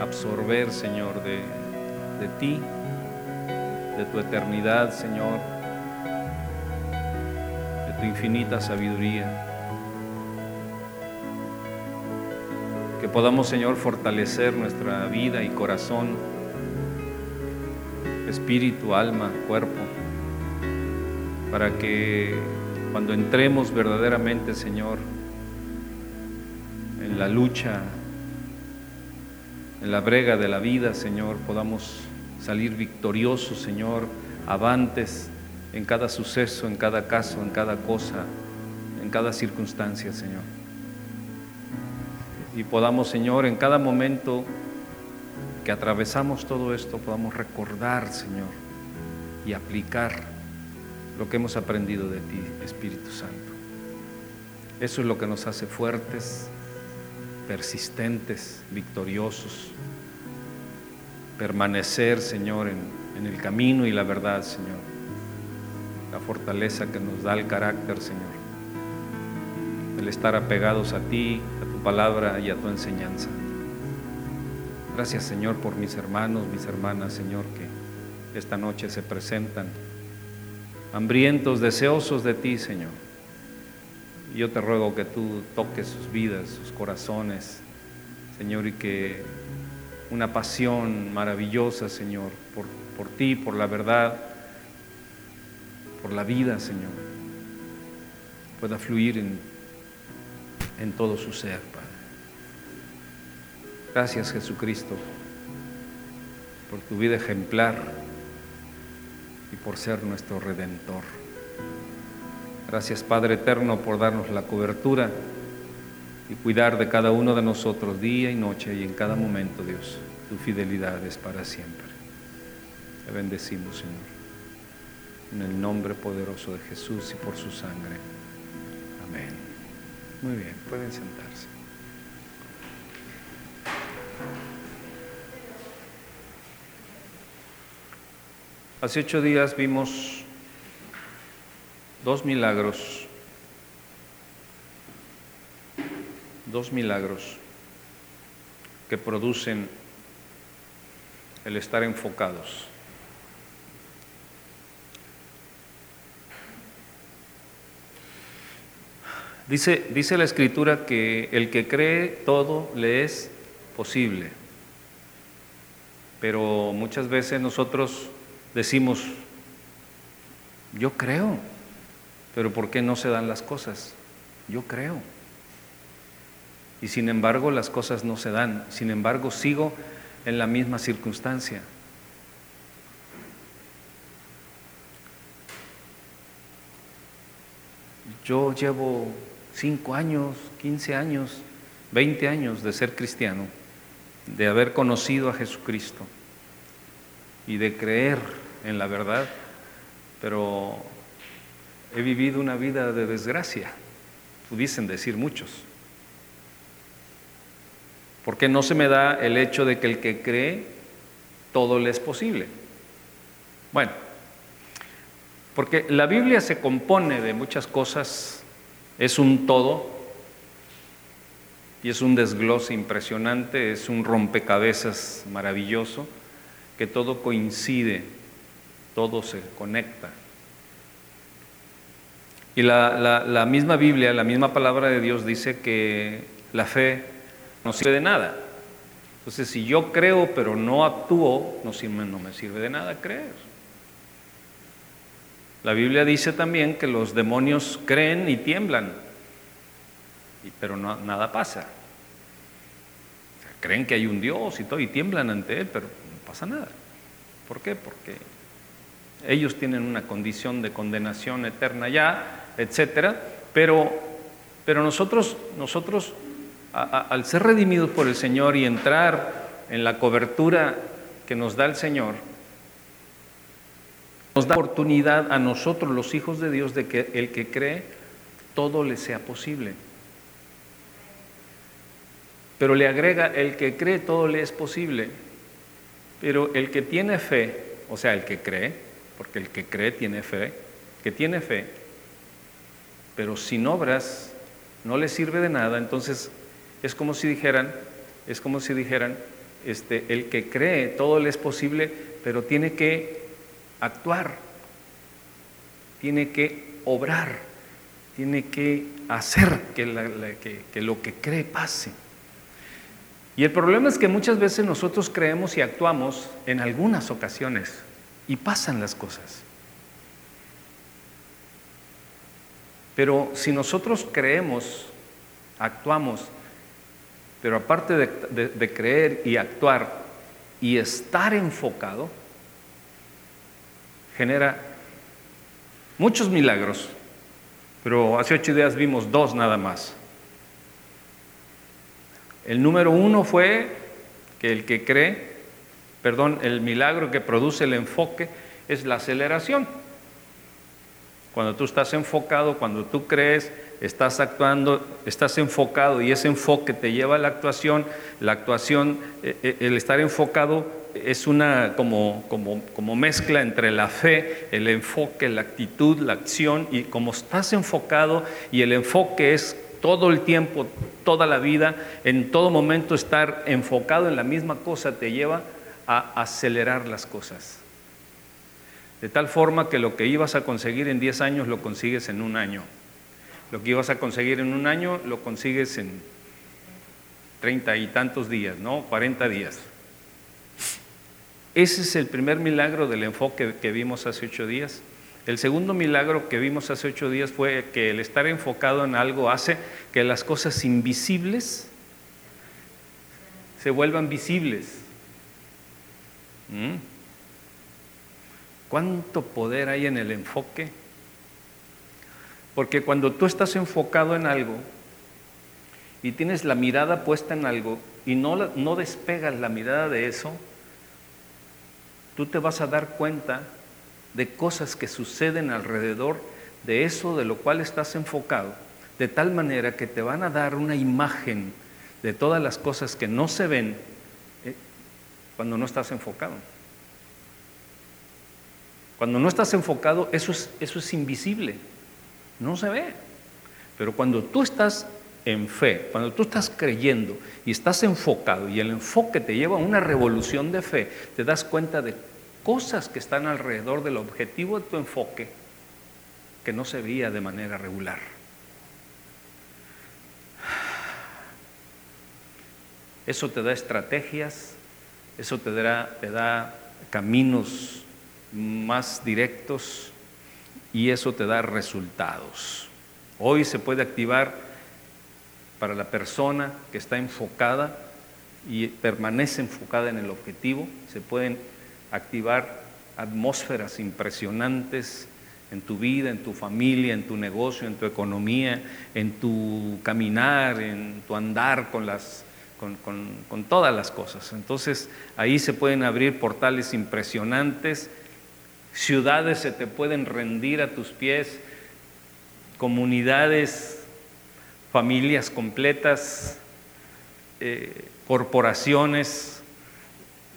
absorber, Señor, de, de ti, de tu eternidad, Señor, de tu infinita sabiduría. Que podamos, Señor, fortalecer nuestra vida y corazón, espíritu, alma, cuerpo, para que cuando entremos verdaderamente, Señor, en la lucha, en la brega de la vida, Señor, podamos salir victoriosos, Señor, avantes en cada suceso, en cada caso, en cada cosa, en cada circunstancia, Señor. Y podamos, Señor, en cada momento que atravesamos todo esto, podamos recordar, Señor, y aplicar lo que hemos aprendido de ti, Espíritu Santo. Eso es lo que nos hace fuertes, persistentes, victoriosos. Permanecer, Señor, en, en, el camino y la verdad, Señor. La fortaleza que nos da el carácter, Señor. El estar apegados a ti, a tu palabra y a tu enseñanza. Gracias, Señor, por mis hermanos, mis hermanas, Señor, que esta noche se presentan hambrientos, deseosos de ti, Señor. Yo te ruego que tú toques sus vidas, sus corazones, Señor, y que una pasión maravillosa, Señor, por, por ti, por la verdad, por la vida, Señor, pueda fluir en, en todo su ser, Padre. Gracias, Jesucristo, por tu vida ejemplar y por ser nuestro redentor. Gracias Padre Eterno por darnos la cobertura y cuidar de cada uno de nosotros día y noche y en cada momento, Dios. Tu fidelidad es para siempre. Te bendecimos, Señor. En el nombre poderoso de Jesús y por su sangre. Amén. Muy bien, pueden sentarse. Hace ocho días vimos dos milagros, dos milagros que producen el estar enfocados. Dice, dice la escritura que el que cree todo le es posible, pero muchas veces nosotros decimos, yo creo, pero ¿por qué no se dan las cosas? Yo creo. Y sin embargo las cosas no se dan, sin embargo sigo en la misma circunstancia. Yo llevo cinco años, 15 años, 20 años de ser cristiano, de haber conocido a Jesucristo y de creer en la verdad, pero he vivido una vida de desgracia, pudiesen decir muchos. Porque no se me da el hecho de que el que cree todo le es posible. Bueno, porque la Biblia se compone de muchas cosas, es un todo y es un desglose impresionante, es un rompecabezas maravilloso, que todo coincide, todo se conecta. Y la, la, misma Biblia, la misma palabra de Dios dice que la fe no sirve de nada. Entonces, si yo creo pero no actúo, no, sirve, no me sirve de nada creer. La Biblia dice también que los demonios creen y tiemblan, pero nada pasa. creen que hay un Dios y todo, y tiemblan ante Él, pero no pasa nada. ¿Por qué? Porque ellos tienen una condición de condenación eterna ya, etcétera, pero, pero nosotros, nosotros al ser redimidos por el Señor y entrar en la cobertura que nos da el Señor, nos da oportunidad a nosotros, los hijos de Dios, de que el que cree, todo le sea posible. Pero le agrega, el que cree, todo le es posible. Pero el que tiene fe, o sea, el que cree, porque el que cree tiene fe, que tiene fe, pero sin obras no le sirve de nada, entonces es como si dijeran, es como si dijeran este, el que cree, todo le es posible, pero tiene que actuar, tiene que obrar, tiene que hacer que, que lo que cree pase. Y el problema es que muchas veces nosotros creemos y actuamos en algunas ocasiones y pasan las cosas. Pero si nosotros creemos, actuamos, pero aparte de, creer y actuar y estar enfocado, genera muchos milagros, pero hace ocho días vimos dos nada más. El número uno fue que el que cree, perdón, el milagro que produce el enfoque es la aceleración. Cuando tú estás enfocado, cuando tú crees, estás actuando, estás enfocado y ese enfoque te lleva a la actuación, la actuación, eh, eh, el estar enfocado es una como, como, como, mezcla entre la fe, el enfoque, la actitud, la acción y como estás enfocado y el enfoque es todo el tiempo, toda la vida, en todo momento estar enfocado en la misma cosa te lleva a acelerar las cosas. De tal forma que lo que ibas a conseguir en 10 años lo consigues en un año. Lo que ibas a conseguir en un año lo consigues en 30 y tantos días, ¿no? 40 días. Ese es el primer milagro del enfoque que vimos hace ocho días. El segundo milagro que vimos hace ocho días fue que el estar enfocado en algo hace que las cosas invisibles se vuelvan visibles. ¿Mm? ¿Cuánto poder hay en el enfoque? Porque cuando tú estás enfocado en algo y tienes la mirada puesta en algo y no, no despegas la mirada de eso, tú te vas a dar cuenta de cosas que suceden alrededor de eso de lo cual estás enfocado, de tal manera que te van a dar una imagen de todas las cosas que no se ven eh, cuando no estás enfocado. Cuando no estás enfocado, eso es, eso es invisible, no se ve. Pero cuando tú estás en fe, cuando tú estás creyendo y estás enfocado y el enfoque te lleva a una revolución de fe, te das cuenta de cosas que están alrededor del objetivo de tu enfoque que no se veía de manera regular. Eso te da estrategias, eso te da, te da caminos más directos y eso te da resultados. Hoy se puede activar para la persona que está enfocada y permanece enfocada en el objetivo, se pueden activar atmósferas impresionantes en tu vida, en tu familia, en tu negocio, en tu economía, en tu caminar, en tu andar con las con, todas las cosas. Entonces ahí se pueden abrir portales impresionantes ciudades se te pueden rendir a tus pies, comunidades, familias completas, eh, corporaciones,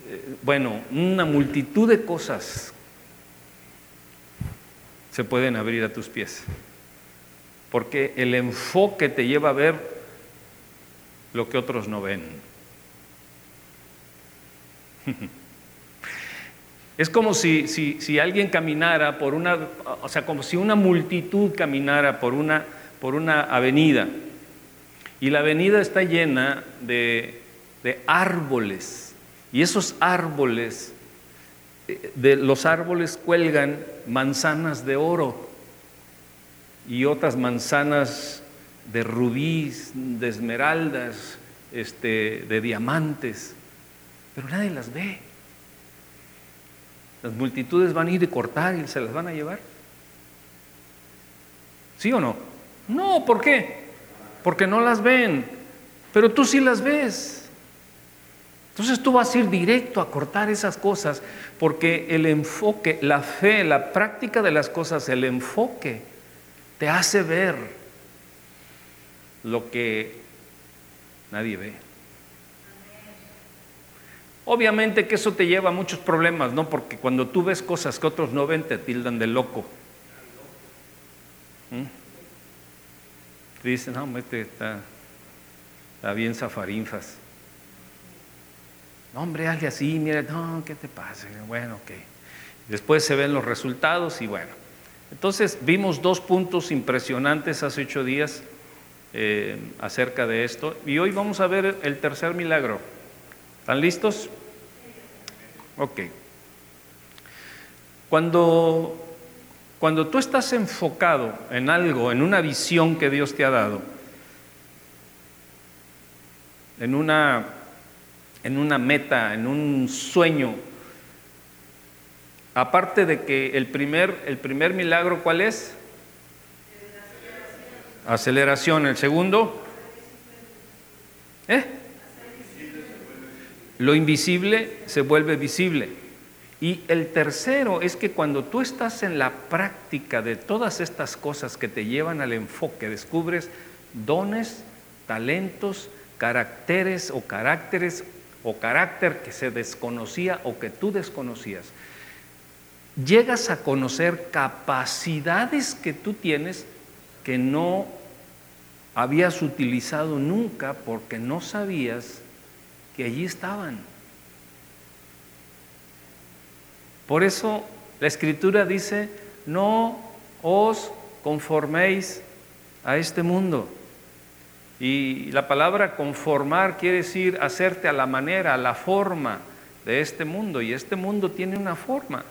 eh, bueno, una multitud de cosas se pueden abrir a tus pies. Porque el enfoque te lleva a ver lo que otros no ven. Es como si, si, alguien caminara por una, o sea, como si una multitud caminara por una, por una avenida. Y la avenida está llena de, de árboles. Y esos árboles, eh, de los árboles cuelgan manzanas de oro y otras manzanas de rubíes, de esmeraldas, este, de diamantes, pero nadie las ve. Las multitudes van a ir a cortar y se las van a llevar. ¿Sí o no? No, ¿por qué? Porque no las ven, pero tú sí las ves. Entonces tú vas a ir directo a cortar esas cosas porque el enfoque, la fe, la práctica de las cosas, el enfoque te hace ver lo que nadie ve. Obviamente que eso te lleva a muchos problemas, ¿no? Porque cuando tú ves cosas que otros no ven, te tildan de loco. ¿Mm? Te dicen, no, este está, está bien zafarinfas. No, hombre, hazle así, mira, no, ¿qué te pasa? Bueno, ok. Después se ven los resultados y bueno. Entonces vimos dos puntos impresionantes hace ocho días eh, acerca de esto y hoy vamos a ver el tercer milagro. ¿Están listos? Ok. Cuando, cuando tú estás enfocado en algo, en una visión que Dios te ha dado, en una, en una meta, en un sueño, aparte de que el primer, el primer milagro, ¿cuál es? Aceleración. El segundo, ¿eh? Lo invisible se vuelve visible. Y el tercero es que cuando tú estás en la práctica de todas estas cosas que te llevan al enfoque, descubres dones, talentos, caracteres o caracteres o carácter que se desconocía o que tú desconocías. Llegas a conocer capacidades que tú tienes que no habías utilizado nunca porque no sabías que allí estaban. Por eso la escritura dice, no os conforméis a este mundo. Y la palabra conformar quiere decir hacerte a la manera, a la forma de este mundo. Y este mundo tiene una forma.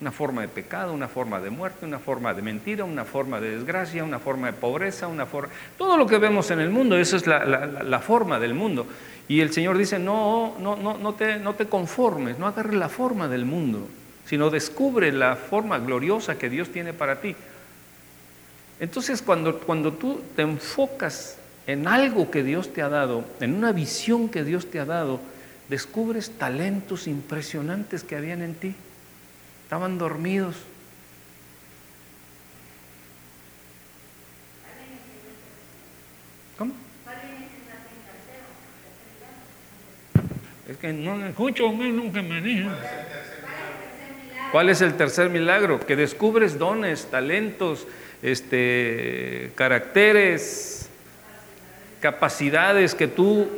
Una forma de pecado, una forma de muerte, una forma de mentira, una forma de desgracia, una forma de pobreza, una forma... Todo lo que vemos en el mundo, esa es la, forma del mundo. Y el Señor dice, no, no, no, no, te, no te conformes, no agarres la forma del mundo, sino descubre la forma gloriosa que Dios tiene para ti. Entonces, cuando, cuando tú te enfocas en algo que Dios te ha dado, en una visión que Dios te ha dado, descubres talentos impresionantes que habían en ti estaban dormidos. ¿Cómo? Es que no escucho, nunca me dijeron. ¿Cuál es el tercer milagro? Que descubres dones, talentos, este, caracteres, capacidades que tú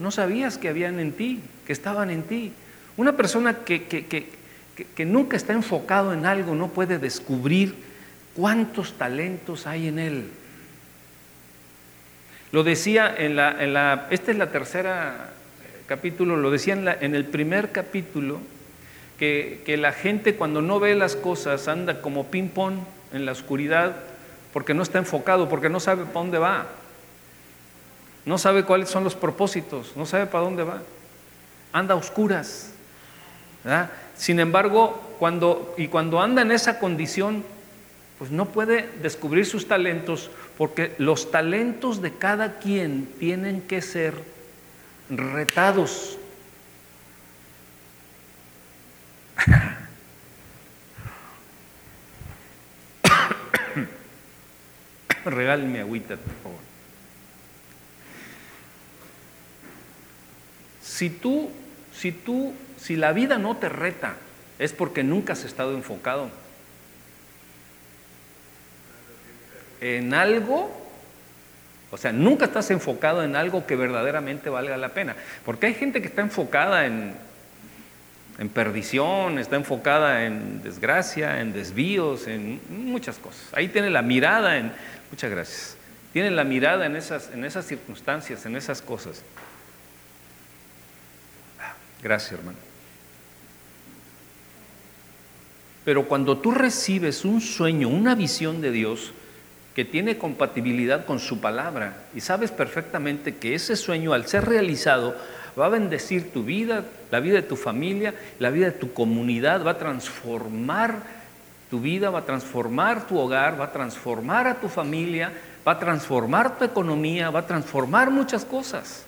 no sabías que habían en ti, que estaban en ti. Una persona que, que, que, que, nunca está enfocado en algo no puede descubrir cuántos talentos hay en él. Lo decía en la, en la esta es la tercera capítulo, lo decía en, en el primer capítulo, que, que, la gente cuando no ve las cosas anda como ping-pong en la oscuridad porque no está enfocado, porque no sabe para dónde va, no sabe cuáles son los propósitos, no sabe para dónde va, anda a oscuras. ¿verdad? Sin embargo, cuando, y cuando anda en esa condición, pues no puede descubrir sus talentos porque los talentos de cada quien tienen que ser retados. Regálme agüita, por favor. Si tú, si tú si la vida no te reta, es porque nunca has estado enfocado en algo, o sea, nunca estás enfocado en algo que verdaderamente valga la pena. Porque hay gente que está enfocada en, en perdición, está enfocada en desgracia, en desvíos, en muchas cosas. Ahí tiene la mirada en, muchas gracias, tiene la mirada en esas, en esas circunstancias, en esas cosas. Gracias, hermano. Pero cuando tú recibes un sueño, una visión de Dios que tiene compatibilidad con su palabra y sabes perfectamente que ese sueño al ser realizado va a bendecir tu vida, la vida de tu familia, la vida de tu comunidad, va a transformar tu vida, va a transformar tu hogar, va a transformar a tu familia, va a transformar tu economía, va a transformar muchas cosas.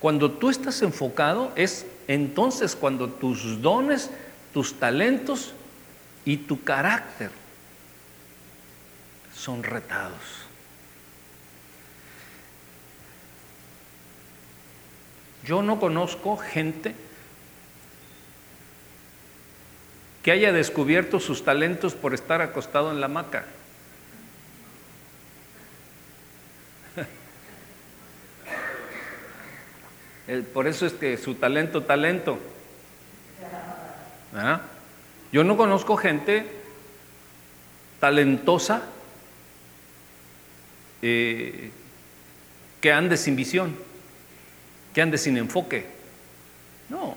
Cuando tú estás enfocado es entonces cuando tus dones tus talentos y tu carácter son retados. Yo no conozco gente que haya descubierto sus talentos por estar acostado en la hamaca. por eso es que su talento, talento. Yo no conozco gente talentosa eh, que ande sin visión, que ande sin enfoque. No.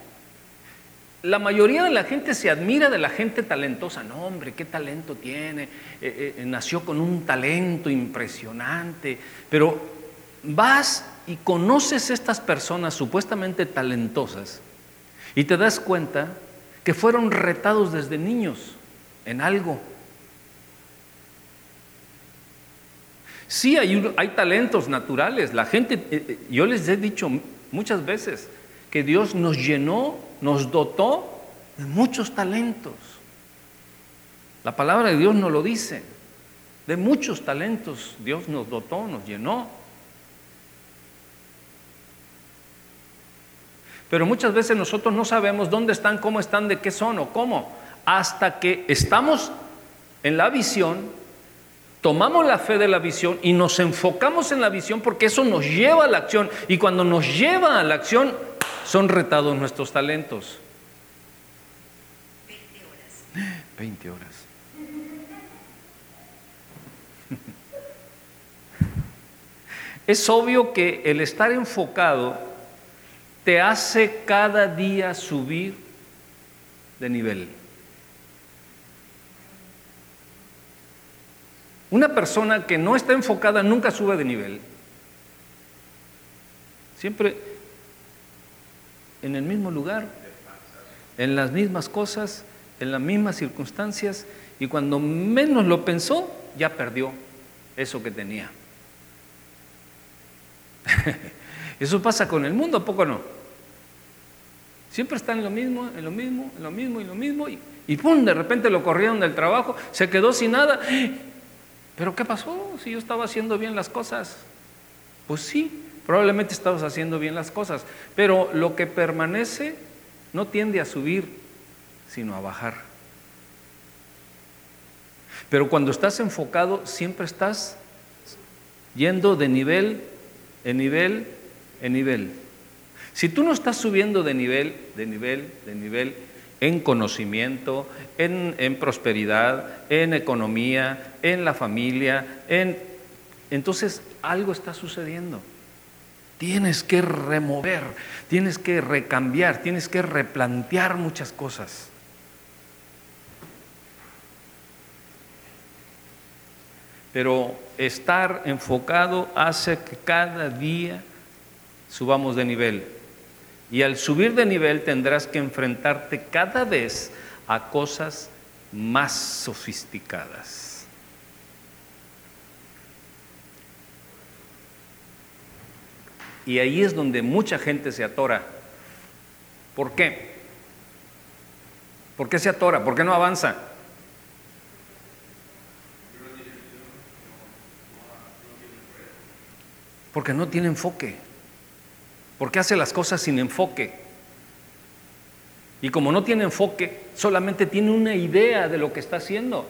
La mayoría de la gente se admira de la gente talentosa. No, hombre, qué talento tiene. Eh, eh, nació con un talento impresionante. Pero vas y conoces estas personas supuestamente talentosas y te das cuenta que fueron retados desde niños en algo. Sí, hay, hay talentos naturales. La gente, eh, eh, yo les he dicho muchas veces que Dios nos llenó, nos dotó de muchos talentos. La palabra de Dios nos lo dice. De muchos talentos Dios nos dotó, nos llenó. Pero muchas veces nosotros no sabemos dónde están, cómo están, de qué son o cómo. Hasta que estamos en la visión, tomamos la fe de la visión y nos enfocamos en la visión porque eso nos lleva a la acción. Y cuando nos lleva a la acción, son retados nuestros talentos. 20 horas. 20 horas. Es obvio que el estar enfocado te hace cada día subir de nivel. Una persona que no está enfocada nunca sube de nivel. Siempre en el mismo lugar, en las mismas cosas, en las mismas circunstancias, y cuando menos lo pensó, ya perdió eso que tenía. Eso pasa con el mundo, ¿a poco no? Siempre está en lo mismo, en lo mismo, en lo mismo y lo mismo. Y ¡pum! De repente lo corrieron del trabajo, se quedó sin nada. ¿Pero qué pasó si yo estaba haciendo bien las cosas? Pues sí, probablemente estabas haciendo bien las cosas. Pero lo que permanece no tiende a subir, sino a bajar. Pero cuando estás enfocado, siempre estás yendo de nivel en nivel en nivel. Si tú no estás subiendo de nivel, de nivel, de nivel, en conocimiento, en, prosperidad, en economía, en la familia, en, entonces algo está sucediendo. Tienes que remover, tienes que recambiar, tienes que replantear muchas cosas. Pero estar enfocado hace que cada día subamos de nivel. Y al subir de nivel tendrás que enfrentarte cada vez a cosas más sofisticadas. Y ahí es donde mucha gente se atora. ¿Por qué? ¿Por qué se atora? ¿Por qué no avanza? Porque no tiene enfoque porque hace las cosas sin enfoque. Y como no tiene enfoque, solamente tiene una idea de lo que está haciendo.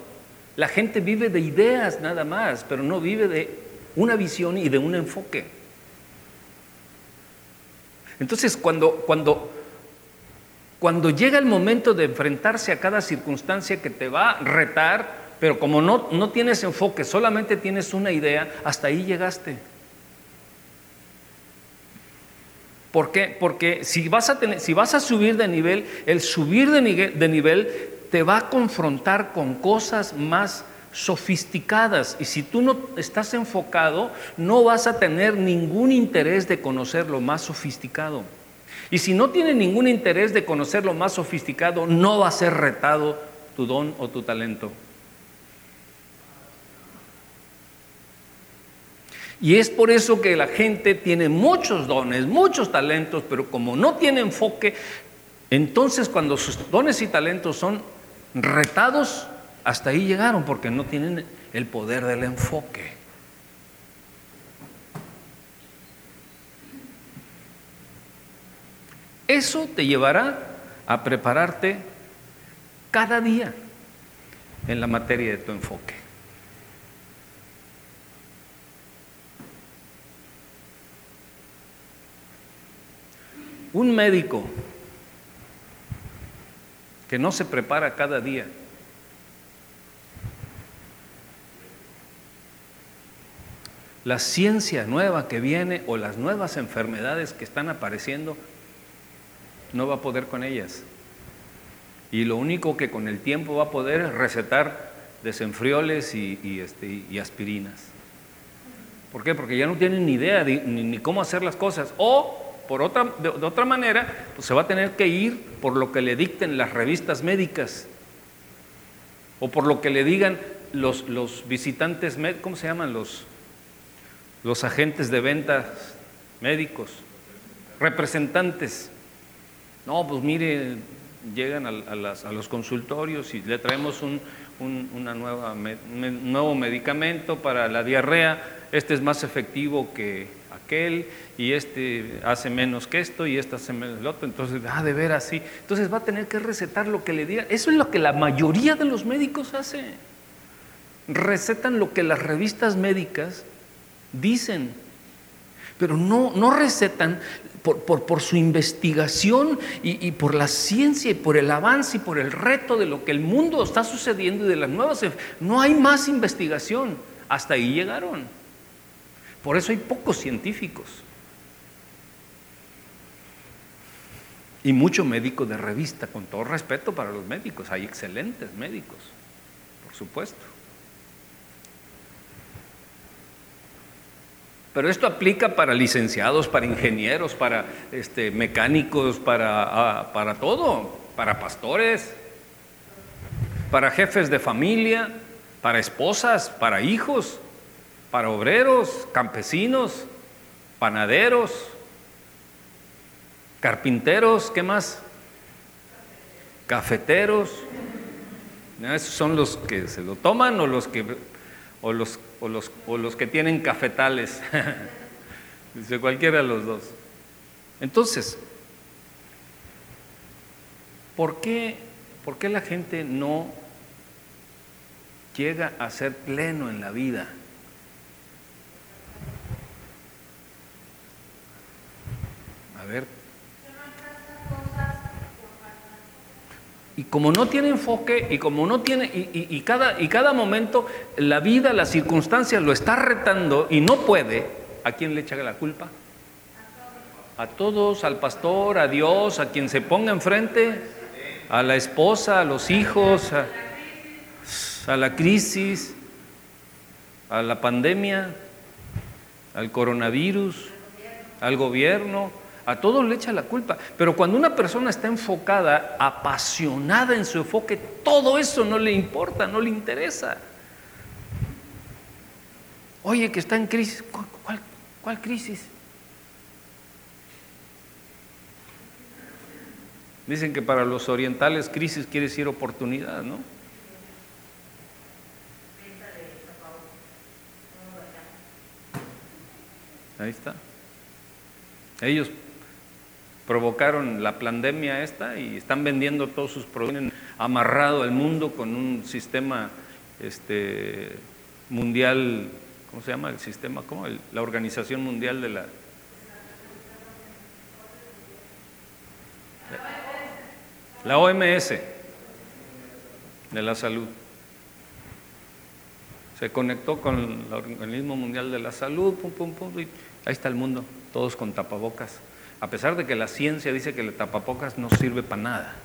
La gente vive de ideas nada más, pero no vive de una visión y de un enfoque. Entonces, cuando, cuando, cuando llega el momento de enfrentarse a cada circunstancia que te va a retar, pero como no, no tienes enfoque, solamente tienes una idea, hasta ahí llegaste. ¿Por qué? Porque si vas a, tener, si vas a subir de nivel, el subir de de nivel te va a confrontar con cosas más sofisticadas y si tú no estás enfocado, no vas a tener ningún interés de conocer lo más sofisticado. Y si no tienes ningún interés de conocer lo más sofisticado, no va a ser retado tu don o tu talento. Y es por eso que la gente tiene muchos dones, muchos talentos, pero como no tiene enfoque, entonces cuando sus dones y talentos son retados, hasta ahí llegaron porque no tienen el poder del enfoque. Eso te llevará a prepararte cada día en la materia de tu enfoque. Un médico que no se prepara cada día. La ciencia nueva que viene o las nuevas enfermedades que están apareciendo no va a poder con ellas. Y lo único que con el tiempo va a poder es recetar desenfrioles y, este, y aspirinas. ¿Por qué? Porque ya no tienen ni idea ni, cómo hacer las cosas. O, por otra, de, otra manera, pues se va a tener que ir por lo que le dicten las revistas médicas. O por lo que le digan los, los visitantes, ¿cómo se llaman? Los, los agentes de ventas médicos, representantes. No, pues mire, llegan a, los consultorios y le traemos un, una nueva, nuevo medicamento para la diarrea, este es más efectivo que aquel y este hace menos que esto y este hace menos el otro, entonces, ah, de ver así, entonces va a tener que recetar lo que le diga. Eso es lo que la mayoría de los médicos hace. Recetan lo que las revistas médicas dicen, pero no, no recetan por, su investigación y, por la ciencia y por el avance y por el reto de lo que el mundo está sucediendo y de las nuevas... No hay más investigación. Hasta ahí llegaron. Por eso hay pocos científicos. Y mucho médico de revista, con todo respeto para los médicos. Hay excelentes médicos, por supuesto. Pero esto aplica para licenciados, para ingenieros, para este, mecánicos, para, ah, para todo, para pastores, para jefes de familia, para esposas, para hijos, para obreros, campesinos, panaderos, carpinteros, ¿qué más? Cafeteros. Esos son los que se lo toman o los que o los, o los, o los que tienen cafetales. Dice cualquiera de los dos. Entonces, ¿por qué, ¿por qué la gente no llega a ser pleno en la vida? Y como no tiene enfoque y como no tiene, y, cada, y cada momento la vida, las circunstancias lo está retando y no puede, ¿a quién le echa la culpa? A todos, al pastor, a Dios, a quien se ponga enfrente, a la esposa, a los hijos, a, a la crisis, a la pandemia, al coronavirus, al gobierno a todos le echa la culpa. Pero cuando una persona está enfocada, apasionada en su enfoque, todo eso no le importa, no le interesa. Oye, que está en crisis. ¿Cuál, cuál crisis? Dicen que para los orientales crisis quiere decir oportunidad, ¿no? Ahí está. Ellos provocaron la pandemia esta y están vendiendo todos sus productos, amarrado al mundo con un sistema este, mundial, ¿cómo se llama el sistema? ¿Cómo? la Organización Mundial de la... La OMS de la salud. Se conectó con el Organismo Mundial de la Salud, pum, pum, pum, y ahí está el mundo, todos con tapabocas a pesar de que la ciencia dice que el tapapocas no sirve para nada.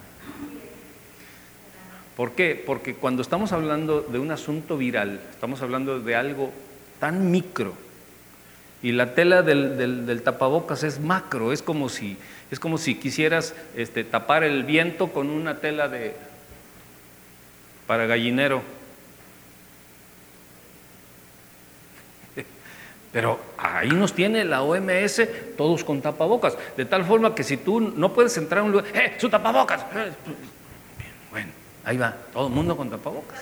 ¿Por qué? Porque cuando estamos hablando de un asunto viral, estamos hablando de algo tan micro, y la tela del, tapabocas es macro, es como si, es como si quisieras este, tapar el viento con una tela de para gallinero. Pero ahí nos tiene la OMS todos con tapabocas. De tal forma que si tú no puedes entrar a un lugar, ¡eh, su tapabocas! Eh, bueno, ahí va, todo el mundo con tapabocas.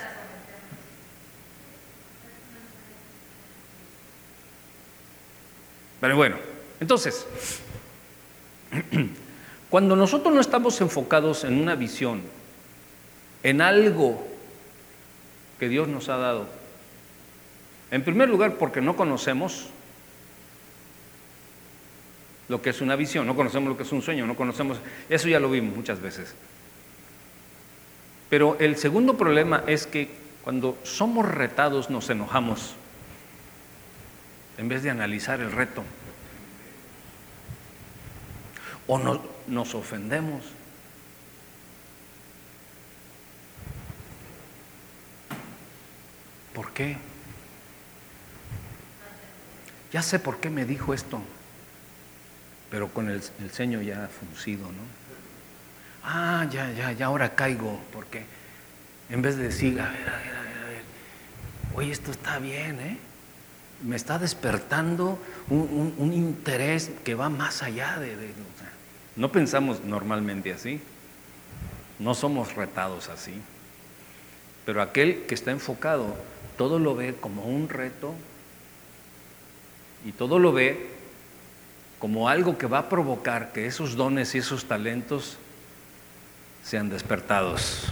Pero bueno, entonces, cuando nosotros no estamos enfocados en una visión, en algo que Dios nos ha dado, en primer lugar, porque no conocemos. lo que es una visión, no conocemos lo que es un sueño, no conocemos, eso ya lo vimos muchas veces. Pero el segundo problema es que cuando somos retados nos enojamos en vez de analizar el reto. O nos ofendemos. ¿Por qué? Ya sé por qué me dijo esto, pero con el, el ceño ya fruncido, ¿no? Ah, ya, ya, ya ahora caigo, porque en vez de decir, a ver, a ver, a ver, a ver, oye, esto está bien, ¿eh? Me está despertando un, interés que va más allá de... no pensamos normalmente así, no somos retados así, pero aquel que está enfocado todo lo ve como un reto y todo lo ve como algo que va a provocar que esos dones y esos talentos sean despertados.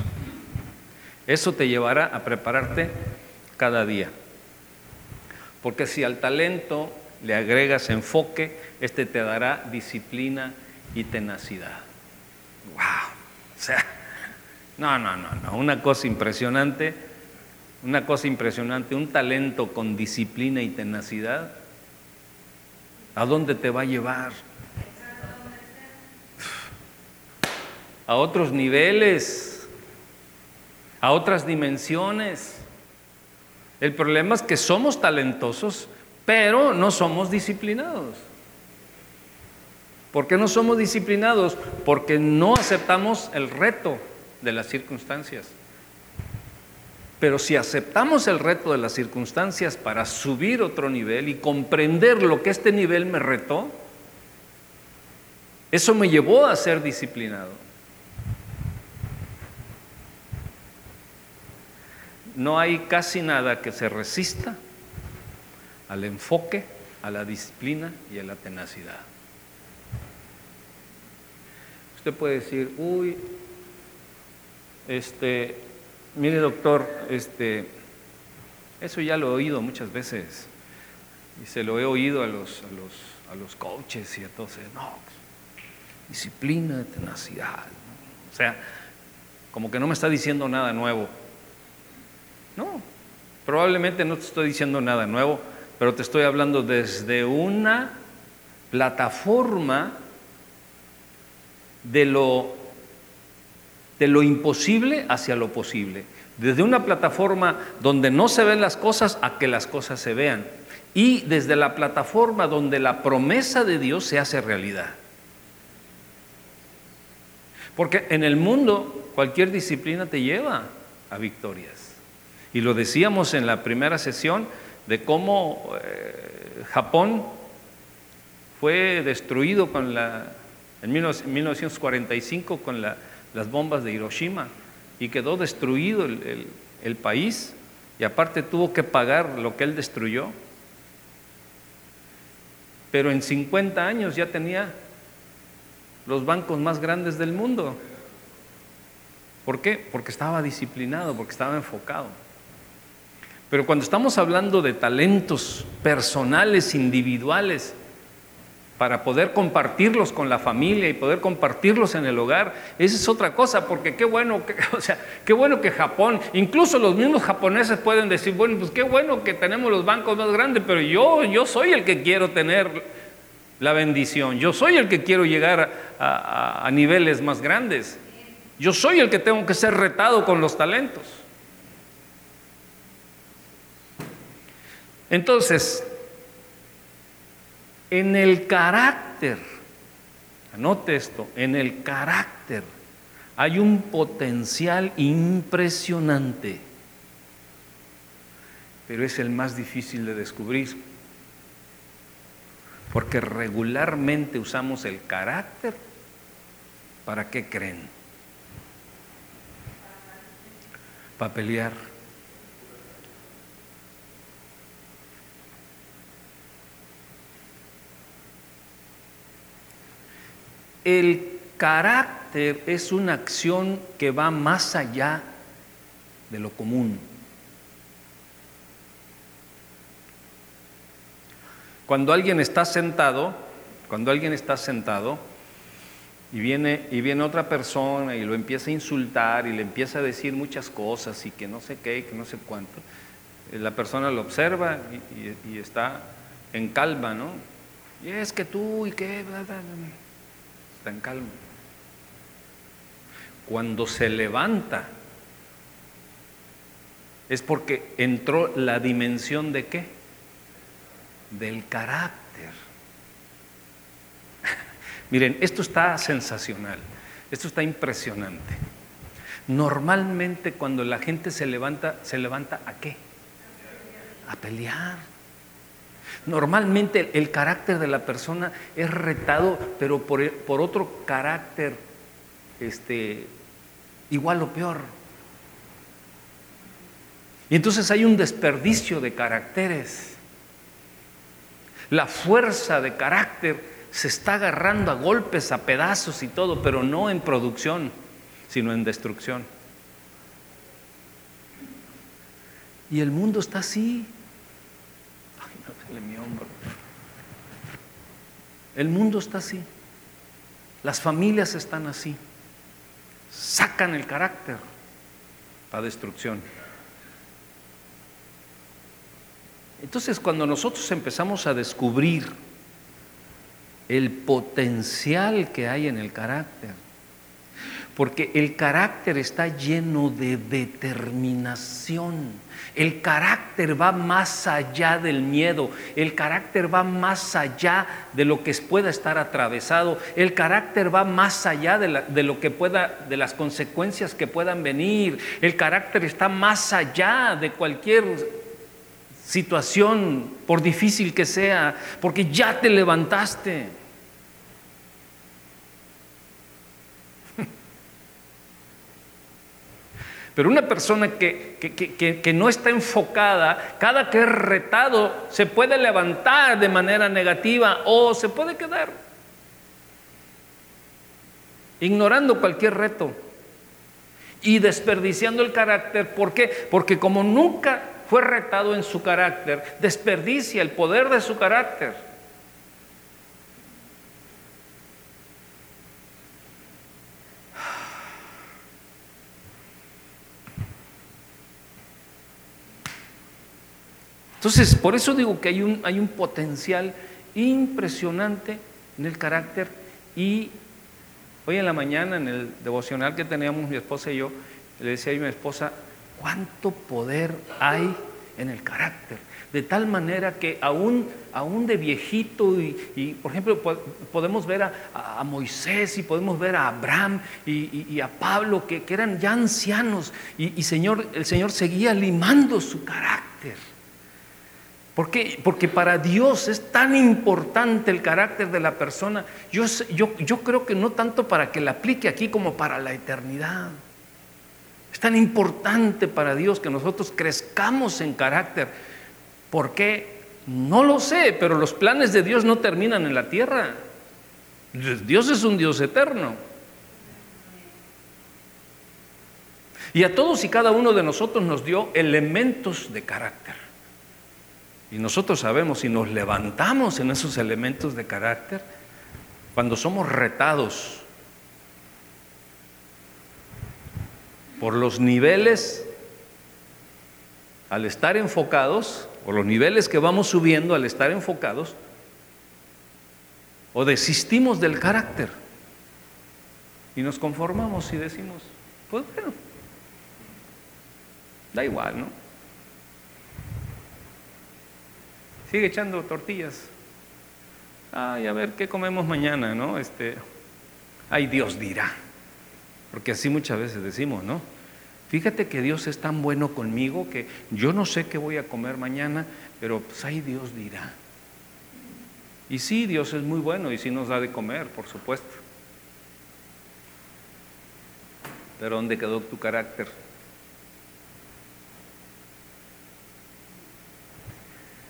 Eso te llevará a prepararte cada día. Porque si al talento le agregas enfoque, este te dará disciplina y tenacidad. ¡Wow! O sea, no, no, no, no, una cosa impresionante, una cosa impresionante, un talento con disciplina y tenacidad ¿A dónde te va a llevar? A otros niveles, a otras dimensiones. El problema es que somos talentosos, pero no somos disciplinados. ¿Por qué no somos disciplinados? Porque no aceptamos el reto de las circunstancias. Pero si aceptamos el reto de las circunstancias para subir otro nivel y comprender lo que este nivel me retó, eso me llevó a ser disciplinado. No hay casi nada que se resista al enfoque, a la disciplina y a la tenacidad. Usted puede decir, uy, este, Mire, doctor, este, eso ya lo he oído muchas veces. Y se lo he oído a los, a los, a los coaches y todos. No, disciplina, tenacidad. O sea, como que no me está diciendo nada nuevo. No, probablemente no te estoy diciendo nada nuevo, pero te estoy hablando desde una plataforma de lo de lo imposible hacia lo posible. Desde una plataforma donde no se ven las cosas a que las cosas se vean. Y desde la plataforma donde la promesa de Dios se hace realidad. Porque en el mundo cualquier disciplina te lleva a victorias. Y lo decíamos en la primera sesión de cómo eh, Japón fue destruido con la, en 1945 con la las bombas de Hiroshima y quedó destruido el, país y aparte tuvo que pagar lo que él destruyó. Pero en 50 años ya tenía los bancos más grandes del mundo. ¿Por qué? Porque estaba disciplinado, porque estaba enfocado. Pero cuando estamos hablando de talentos personales, individuales, para poder compartirlos con la familia y poder compartirlos en el hogar. Esa es otra cosa, porque qué bueno, que, o sea, qué bueno que Japón, incluso los mismos japoneses pueden decir, bueno, pues qué bueno que tenemos los bancos más grandes, pero yo, yo soy el que quiero tener la bendición, yo soy el que quiero llegar a, a niveles más grandes, yo soy el que tengo que ser retado con los talentos. Entonces, en el carácter, anote esto, en el carácter hay un potencial impresionante, pero es el más difícil de descubrir, porque regularmente usamos el carácter, ¿para qué creen? Para pelear El carácter es una acción que va más allá de lo común. Cuando alguien está sentado, Cuando alguien está sentado y viene, y viene otra persona y lo empieza a insultar y le empieza a decir muchas cosas y que no sé qué, que no sé cuánto, eh, la persona lo observa y, está en calma, ¿no? Y es que tú y qué, en calma. Cuando se levanta, es porque entró la dimensión de qué? Del carácter. Miren, esto está sensacional, esto está impresionante. Normalmente cuando la gente se levanta, ¿se levanta a qué? A pelear. Normalmente el, carácter de la persona es retado, pero por, otro carácter este, igual o peor. Y entonces hay un desperdicio de caracteres. La fuerza de carácter se está agarrando a golpes, a pedazos y todo, pero no en producción, sino en destrucción. Y el mundo está así. No, mi hombro. El mundo está así. Las familias están así. Sacan el carácter a destrucción. Entonces, cuando nosotros empezamos a descubrir el potencial que hay en el carácter. Porque el carácter está lleno de determinación. El carácter va más allá del miedo. El carácter va más allá de lo que pueda estar atravesado. El carácter va más allá de, lo que pueda, de las consecuencias que puedan venir. El carácter está más allá de cualquier situación, por difícil que sea, porque ya te levantaste. Pero una persona que, que, no está enfocada, cada que es retado, se puede levantar de manera negativa o se puede quedar ignorando cualquier reto y desperdiciando el carácter. ¿Por qué? Porque como nunca fue retado en su carácter, desperdicia el poder de su carácter. Entonces, por eso digo que hay un, hay un potencial impresionante en el carácter y hoy en la mañana en el devocional que teníamos mi esposa y yo, le decía a mi esposa, ¿cuánto poder hay en el carácter? De tal manera que aún, aún de viejito, y, por ejemplo podemos ver a, Moisés y podemos ver a Abraham y, a Pablo, que, que, eran ya ancianos, y, Señor, el Señor seguía limando su carácter. ¿Por qué? Porque para Dios es tan importante el carácter de la persona. Yo, yo, yo creo que no tanto para que la aplique aquí como para la eternidad. Es tan importante para Dios que nosotros crezcamos en carácter. ¿Por qué? No lo sé, pero los planes de Dios no terminan en la tierra. Dios es un Dios eterno. Y a todos y cada uno de nosotros nos dio elementos de carácter. Y nosotros sabemos, si nos levantamos en esos elementos de carácter, cuando somos retados por los niveles, al estar enfocados, o los niveles que vamos subiendo al estar enfocados, o desistimos del carácter y nos conformamos y decimos, pues bueno, da igual, ¿no? Sigue echando tortillas. Ay, a ver qué comemos mañana, ¿no? Este, ay, Dios dirá. Porque así muchas veces decimos, ¿no? Fíjate que Dios es tan bueno conmigo que yo no sé qué voy a comer mañana, pero pues ay, Dios dirá. Y sí, Dios es muy bueno y sí nos da de comer, por supuesto. Pero ¿dónde quedó tu carácter?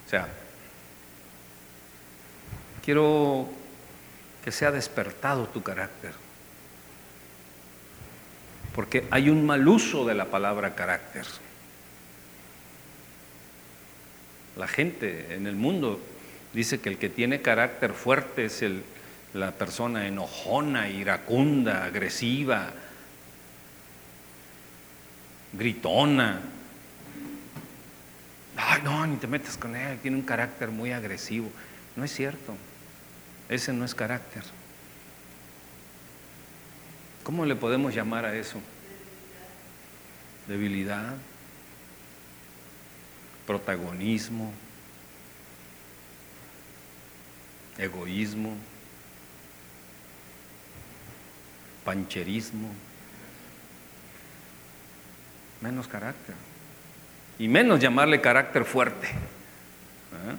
O sea, quiero que sea despertado tu carácter. Porque hay un mal uso de la palabra carácter. La gente en el mundo Dice que el que tiene carácter fuerte es la persona enojona, iracunda, agresiva, gritona. Ay, no, ni te metas con él, tiene un carácter muy agresivo. No es cierto, ese no es carácter. ¿Cómo le podemos llamar a eso? Debilidad, protagonismo, egoísmo, pancherismo, menos carácter. Y menos llamarle carácter fuerte. ¿eh?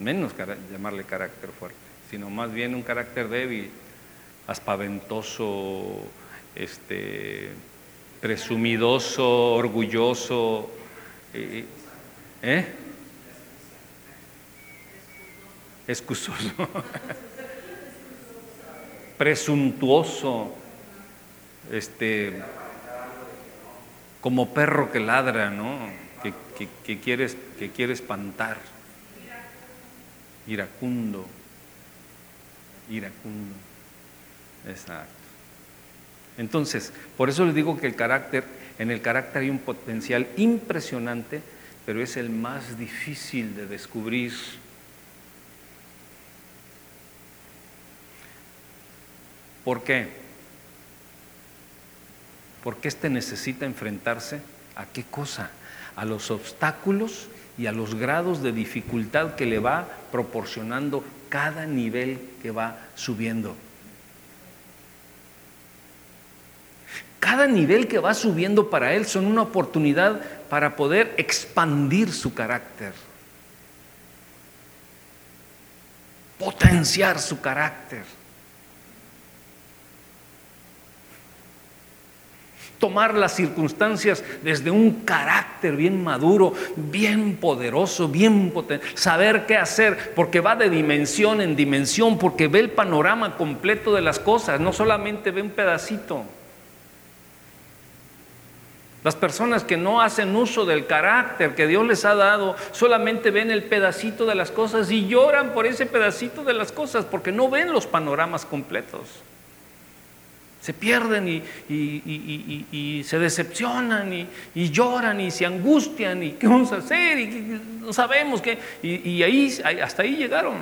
Menos llamarle carácter fuerte, sino más bien un carácter débil, aspaventoso, este, presumidoso, orgulloso. ¿eh? Excusoso. presuntuoso, este, como perro que ladra, ¿no? Que, que, que quiere espantar. Iracundo. Iracundo. Exacto. Entonces, por eso les digo que el carácter, en el carácter hay un potencial impresionante, pero es el más difícil de descubrir ¿Por qué? Porque éste necesita enfrentarse a qué cosa? A los obstáculos y a los grados de dificultad que le va proporcionando cada nivel que va subiendo. Cada nivel que va subiendo para él son una oportunidad para poder expandir su carácter, potenciar su carácter. Tomar las circunstancias desde un carácter bien maduro, bien poderoso, bien potente, saber qué hacer, porque va de dimensión en dimensión, porque ve el panorama completo de las cosas, no solamente ve un pedacito. Las personas que no hacen uso del carácter que Dios les ha dado solamente ven el pedacito de las cosas y lloran por ese pedacito de las cosas porque no ven los panoramas completos se pierden y, se decepcionan y, lloran y se angustian y qué vamos a hacer y no sabemos qué. Y, ahí, hasta ahí llegaron.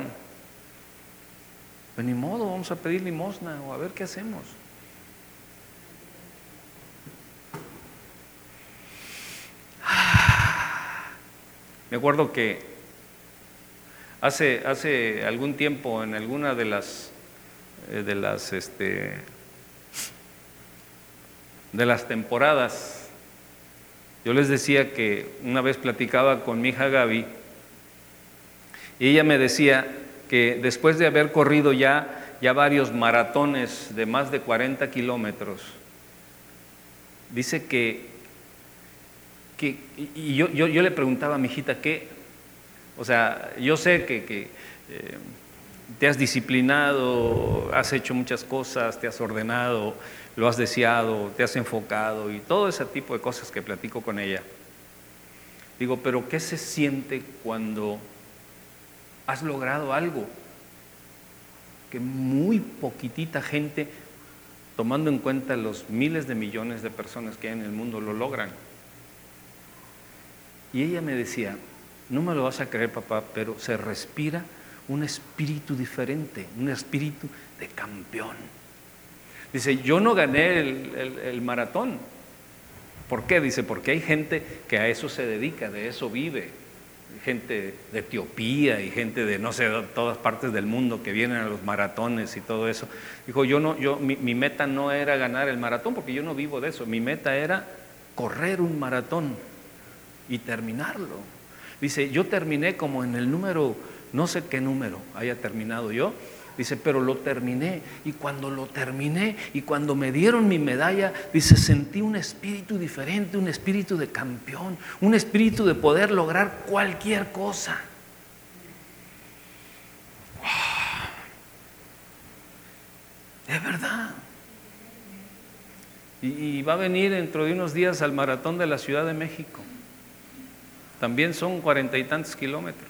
Pues ni modo, vamos a pedir limosna o a ver qué hacemos. Me acuerdo que hace, hace algún tiempo en alguna de las, eh, de las este, de las temporadas. Yo les decía que una vez platicaba con mi hija Gaby y ella me decía que después de haber corrido ya, ya varios maratones de más de 40 kilómetros, dice que, que y yo, yo, le preguntaba a mi hijita, ¿qué? O sea, yo sé que, que eh, te has disciplinado, has hecho muchas cosas, te has ordenado, lo has deseado, te has enfocado y todo ese tipo de cosas que platico con ella. Digo, pero ¿qué se siente cuando has logrado algo que muy poquitita gente, tomando en cuenta los miles de millones de personas que hay en el mundo, lo logran? Y ella me decía, no me lo vas a creer papá, pero se respira un espíritu diferente, un espíritu de campeón. Dice, yo no gané el, maratón. ¿Por qué? Dice, porque hay gente que a eso se dedica, de eso vive. Gente de Etiopía y gente de no sé, todas partes del mundo que vienen a los maratones y todo eso. Dijo, yo no, yo, mi, mi meta no era ganar el maratón, porque yo no vivo de eso. Mi meta era correr un maratón y terminarlo. Dice, yo terminé como en el número, no sé qué número haya terminado yo, Dice, pero lo terminé. Y cuando lo terminé y cuando me dieron mi medalla, dice, sentí un espíritu diferente, un espíritu de campeón, un espíritu de poder lograr cualquier cosa. Es verdad. Y, va a venir dentro de unos días al maratón de la Ciudad de México. También son cuarenta y tantos kilómetros.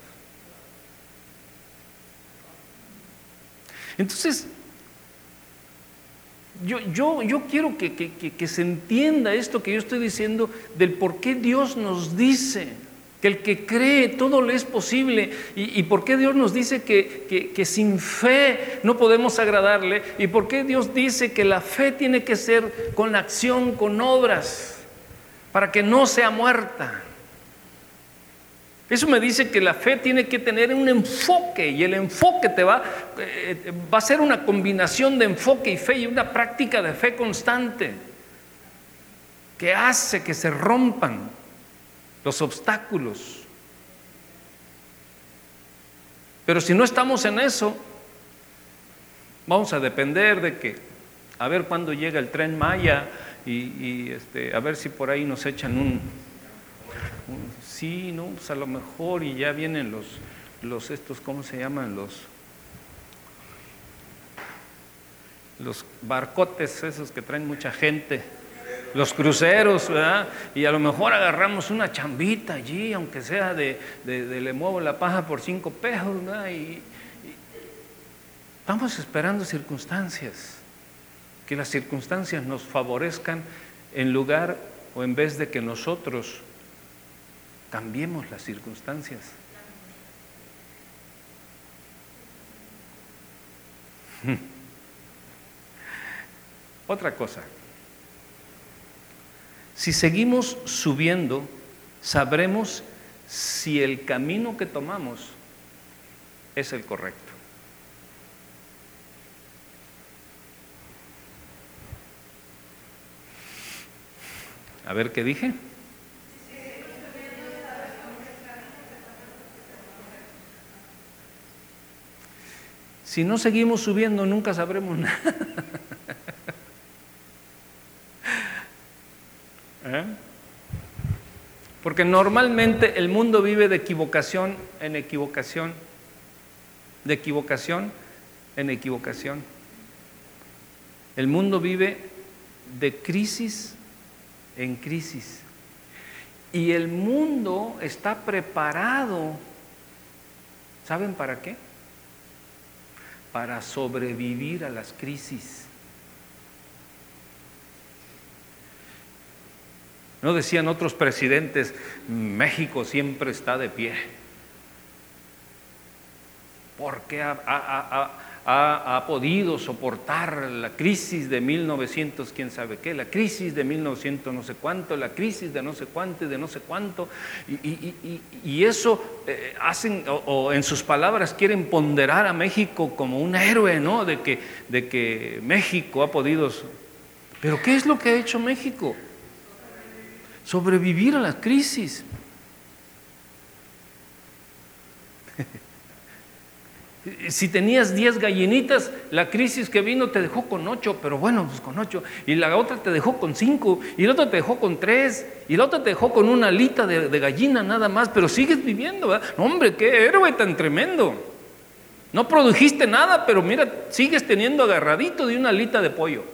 Entonces, yo, yo, yo quiero que, que, se entienda esto que yo estoy diciendo del por qué Dios nos dice que el que cree todo le es posible y, por qué Dios nos dice que, que, sin fe no podemos agradarle y por qué Dios dice que la fe tiene que ser con acción, con obras, para que no sea muerta. Eso me dice que la fe tiene que tener un enfoque y el enfoque te va, eh, va a ser una combinación de enfoque y fe y una práctica de fe constante que hace que se rompan los obstáculos. Pero si no estamos en eso, vamos a depender de que, a ver cuándo llega el tren Maya y, este, a ver si por ahí nos echan un sí, no, pues a lo mejor y ya vienen los, los estos, ¿cómo se llaman? Los, los barcotes esos que traen mucha gente, los cruceros, ¿verdad? Y a lo mejor agarramos una chambita allí, aunque sea de, de, le muevo la paja por cinco pesos, ¿verdad? Y, y vamos esperando circunstancias, que las circunstancias nos favorezcan en lugar o en vez de que nosotros Cambiemos las circunstancias. Otra cosa, si seguimos subiendo, sabremos si el camino que tomamos es el correcto. A ver qué dije. Si no seguimos subiendo, nunca sabremos nada. ¿Eh? Porque normalmente el mundo vive de equivocación en equivocación, de equivocación en equivocación. El mundo vive de crisis en crisis. Y el mundo está preparado, ¿saben para qué? Para sobrevivir a las crisis. No decían otros presidentes, México siempre está de pie. Porque ha, ha, podido soportar la crisis de 1900, quién sabe qué, la crisis de 1900 no sé cuánto, la crisis de no sé cuánto y de no sé cuánto. Y, eso eh, hacen, o, en sus palabras quieren ponderar a México como un héroe, ¿no? De que, de que México ha podido... Pero ¿qué es lo que ha hecho México? Sobrevivir a la crisis. Si tenías 10 gallinitas, la crisis que vino te dejó con 8, pero bueno, pues con 8. Y la otra te dejó con 5, y la otra te dejó con 3, y la otra te dejó con una alita de, gallina nada más, pero sigues viviendo, ¿verdad? hombre, qué héroe tan tremendo. No produjiste nada, pero mira, sigues teniendo agarradito de una alita de pollo.